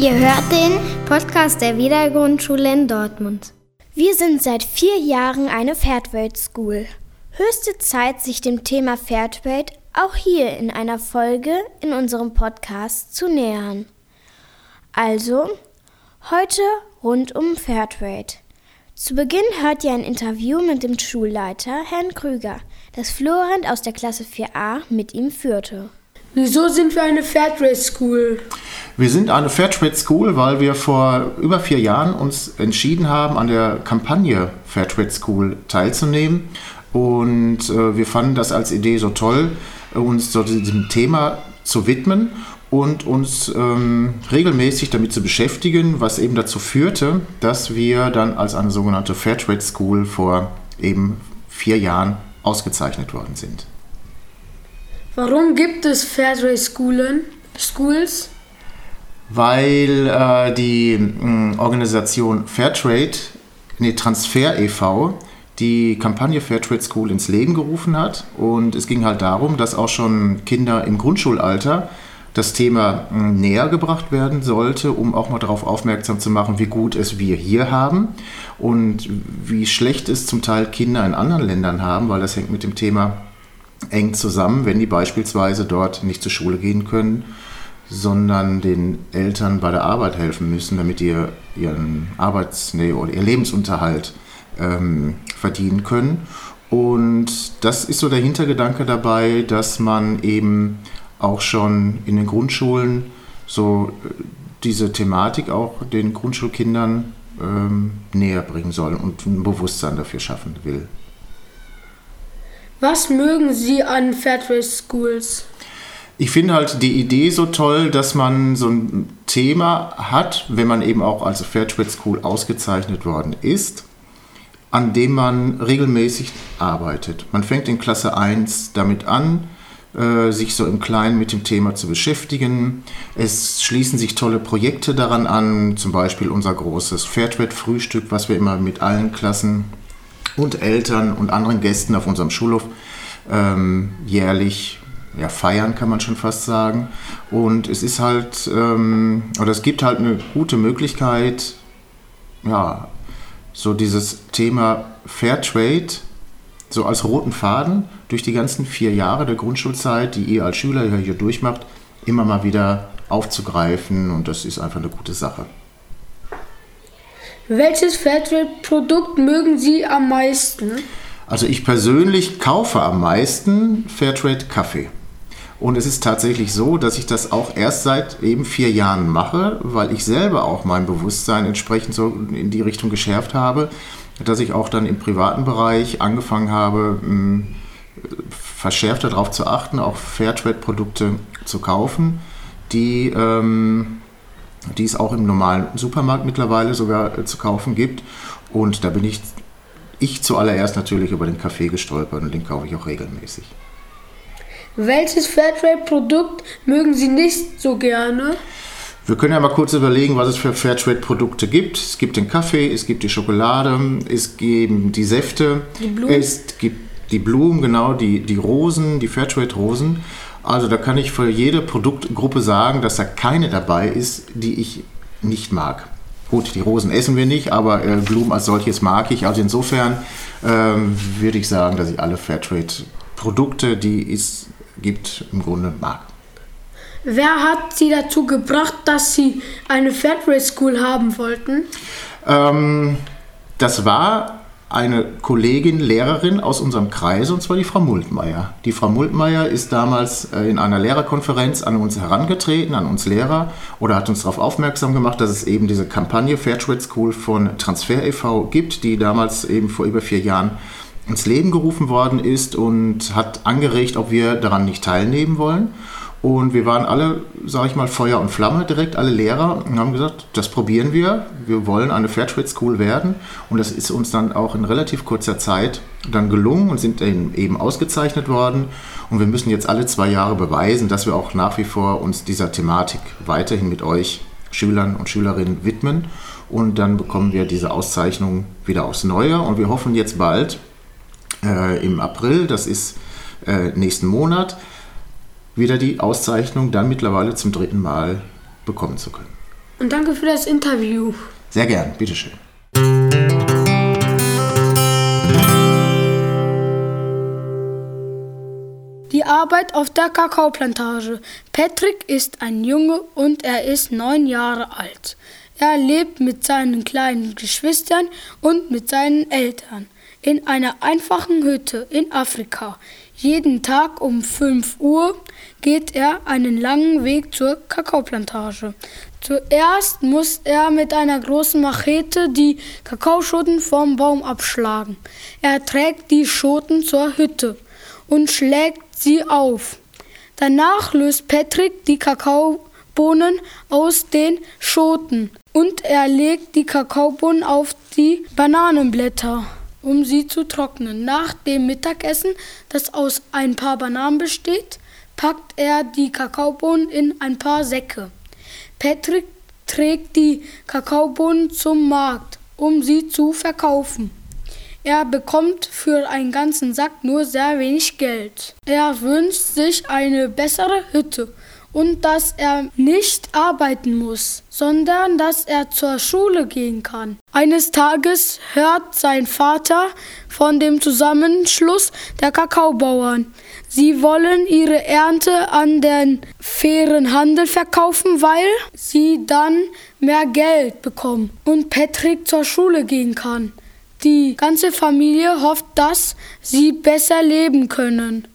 Ihr hört den Podcast der Wiedergrundschule in Dortmund. Wir sind seit vier Jahren eine Fairtrade School. Höchste Zeit, sich dem Thema Fairtrade auch hier in einer Folge in unserem Podcast zu nähern. Also, heute rund um Fairtrade. Zu Beginn hört ihr ein Interview mit dem Schulleiter, Herrn Krüger, das Florent aus der Klasse 4a mit ihm führte. Wieso sind wir eine Fairtrade School? Wir sind eine Fairtrade School, weil wir vor über vier Jahren uns entschieden haben, an der Kampagne Fairtrade School teilzunehmen. Und äh, wir fanden das als Idee so toll, uns so diesem Thema zu widmen und uns ähm, regelmäßig damit zu beschäftigen, was eben dazu führte, dass wir dann als eine sogenannte Fairtrade School vor eben vier Jahren ausgezeichnet worden sind. Warum gibt es Fairtrade Schoolen, Schools? Weil äh, die mh, Organisation Fairtrade, nee, Transfer e.V., die Kampagne Fairtrade School ins Leben gerufen hat. Und es ging halt darum, dass auch schon Kinder im Grundschulalter das Thema näher gebracht werden sollte, um auch mal darauf aufmerksam zu machen, wie gut es wir hier haben und wie schlecht es zum Teil Kinder in anderen Ländern haben, weil das hängt mit dem Thema eng zusammen, wenn die beispielsweise dort nicht zur Schule gehen können, sondern den Eltern bei der Arbeit helfen müssen, damit die ihren Arbeits- nee, oder ihr Lebensunterhalt ähm, verdienen können. Und das ist so der Hintergedanke dabei, dass man eben auch schon in den Grundschulen so äh, diese Thematik auch den Grundschulkindern ähm, näher bringen soll und ein Bewusstsein dafür schaffen will. Was mögen Sie an Fairtrade Schools? Ich finde halt die Idee so toll, dass man so ein Thema hat, wenn man eben auch als Fairtrade School ausgezeichnet worden ist, an dem man regelmäßig arbeitet. Man fängt in Klasse 1 damit an, äh, sich so im Kleinen mit dem Thema zu beschäftigen. Es schließen sich tolle Projekte daran an, zum Beispiel unser großes Fairtrade-Frühstück, was wir immer mit allen Klassen und Eltern und anderen Gästen auf unserem Schulhof ähm, jährlich ja, feiern, kann man schon fast sagen. Und es ist halt, ähm, oder es gibt halt eine gute Möglichkeit, ja, so dieses Thema Fairtrade so als roten Faden durch die ganzen vier Jahre der Grundschulzeit, die ihr als Schüler hier durchmacht, immer mal wieder aufzugreifen und das ist einfach eine gute Sache. Welches Fairtrade-Produkt mögen Sie am meisten? Also ich persönlich kaufe am meisten Fairtrade Kaffee. Und es ist tatsächlich so, dass ich das auch erst seit eben vier Jahren mache, weil ich selber auch mein Bewusstsein entsprechend so in die Richtung geschärft habe, dass ich auch dann im privaten Bereich angefangen habe, verschärfter darauf zu achten, auch Fairtrade-Produkte zu kaufen, die, ähm, die es auch im normalen Supermarkt mittlerweile sogar äh, zu kaufen gibt. Und da bin ich, ich zuallererst natürlich über den Kaffee gestolpert und den kaufe ich auch regelmäßig. Welches Fairtrade-Produkt mögen Sie nicht so gerne? Wir können ja mal kurz überlegen, was es für Fairtrade-Produkte gibt. Es gibt den Kaffee, es gibt die Schokolade, es gibt die Säfte, die Blumen. es gibt die Blumen, genau, die, die Rosen, die Fairtrade-Rosen. Also da kann ich für jede Produktgruppe sagen, dass da keine dabei ist, die ich nicht mag. Gut, die Rosen essen wir nicht, aber äh, Blumen als solches mag ich. Also insofern ähm, würde ich sagen, dass ich alle Fairtrade-Produkte, die es gibt, im Grunde mag. Wer hat Sie dazu gebracht, dass Sie eine Fairtrade School haben wollten? Ähm, das war eine Kollegin, Lehrerin aus unserem Kreis, und zwar die Frau Multmeier. Die Frau Multmeier ist damals äh, in einer Lehrerkonferenz an uns herangetreten, an uns Lehrer, oder hat uns darauf aufmerksam gemacht, dass es eben diese Kampagne Fairtrade School von Transfer e.V. gibt, die damals eben vor über vier Jahren ins Leben gerufen worden ist und hat angeregt, ob wir daran nicht teilnehmen wollen. Und wir waren alle, sage ich mal, Feuer und Flamme direkt, alle Lehrer, und haben gesagt, das probieren wir. Wir wollen eine Fairtrade School werden. Und das ist uns dann auch in relativ kurzer Zeit dann gelungen und sind eben ausgezeichnet worden. Und wir müssen jetzt alle zwei Jahre beweisen, dass wir auch nach wie vor uns dieser Thematik weiterhin mit euch Schülern und Schülerinnen widmen. Und dann bekommen wir diese Auszeichnung wieder aufs Neue. Und wir hoffen jetzt bald äh, im April, das ist äh, nächsten Monat, wieder die Auszeichnung dann mittlerweile zum dritten Mal bekommen zu können. Und danke für das Interview. Sehr gern, bitteschön. Die Arbeit auf der Kakaoplantage. Patrick ist ein Junge und er ist neun Jahre alt. Er lebt mit seinen kleinen Geschwistern und mit seinen Eltern in einer einfachen Hütte in Afrika. Jeden Tag um 5 Uhr geht er einen langen Weg zur Kakaoplantage. Zuerst muss er mit einer großen Machete die Kakaoschoten vom Baum abschlagen. Er trägt die Schoten zur Hütte und schlägt sie auf. Danach löst Patrick die Kakaobohnen aus den Schoten und er legt die Kakaobohnen auf die Bananenblätter um sie zu trocknen. Nach dem Mittagessen, das aus ein paar Bananen besteht, packt er die Kakaobohnen in ein paar Säcke. Patrick trägt die Kakaobohnen zum Markt, um sie zu verkaufen. Er bekommt für einen ganzen Sack nur sehr wenig Geld. Er wünscht sich eine bessere Hütte und dass er nicht arbeiten muss, sondern dass er zur Schule gehen kann. Eines Tages hört sein Vater von dem Zusammenschluss der Kakaobauern. Sie wollen ihre Ernte an den fairen Handel verkaufen, weil sie dann mehr Geld bekommen und Patrick zur Schule gehen kann. Die ganze Familie hofft, dass sie besser leben können.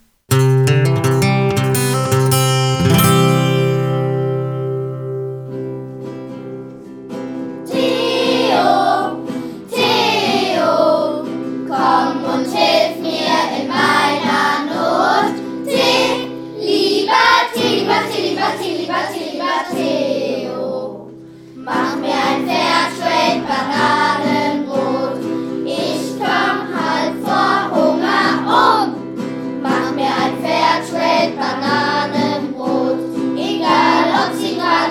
Batzili, Batzili, Batzeo. Oh. Mach mir ein Fairtrade Bananenbrot. Ich komm halb vor Hunger um. Mach mir ein Fairtrade Bananenbrot. Egal ob sie gerade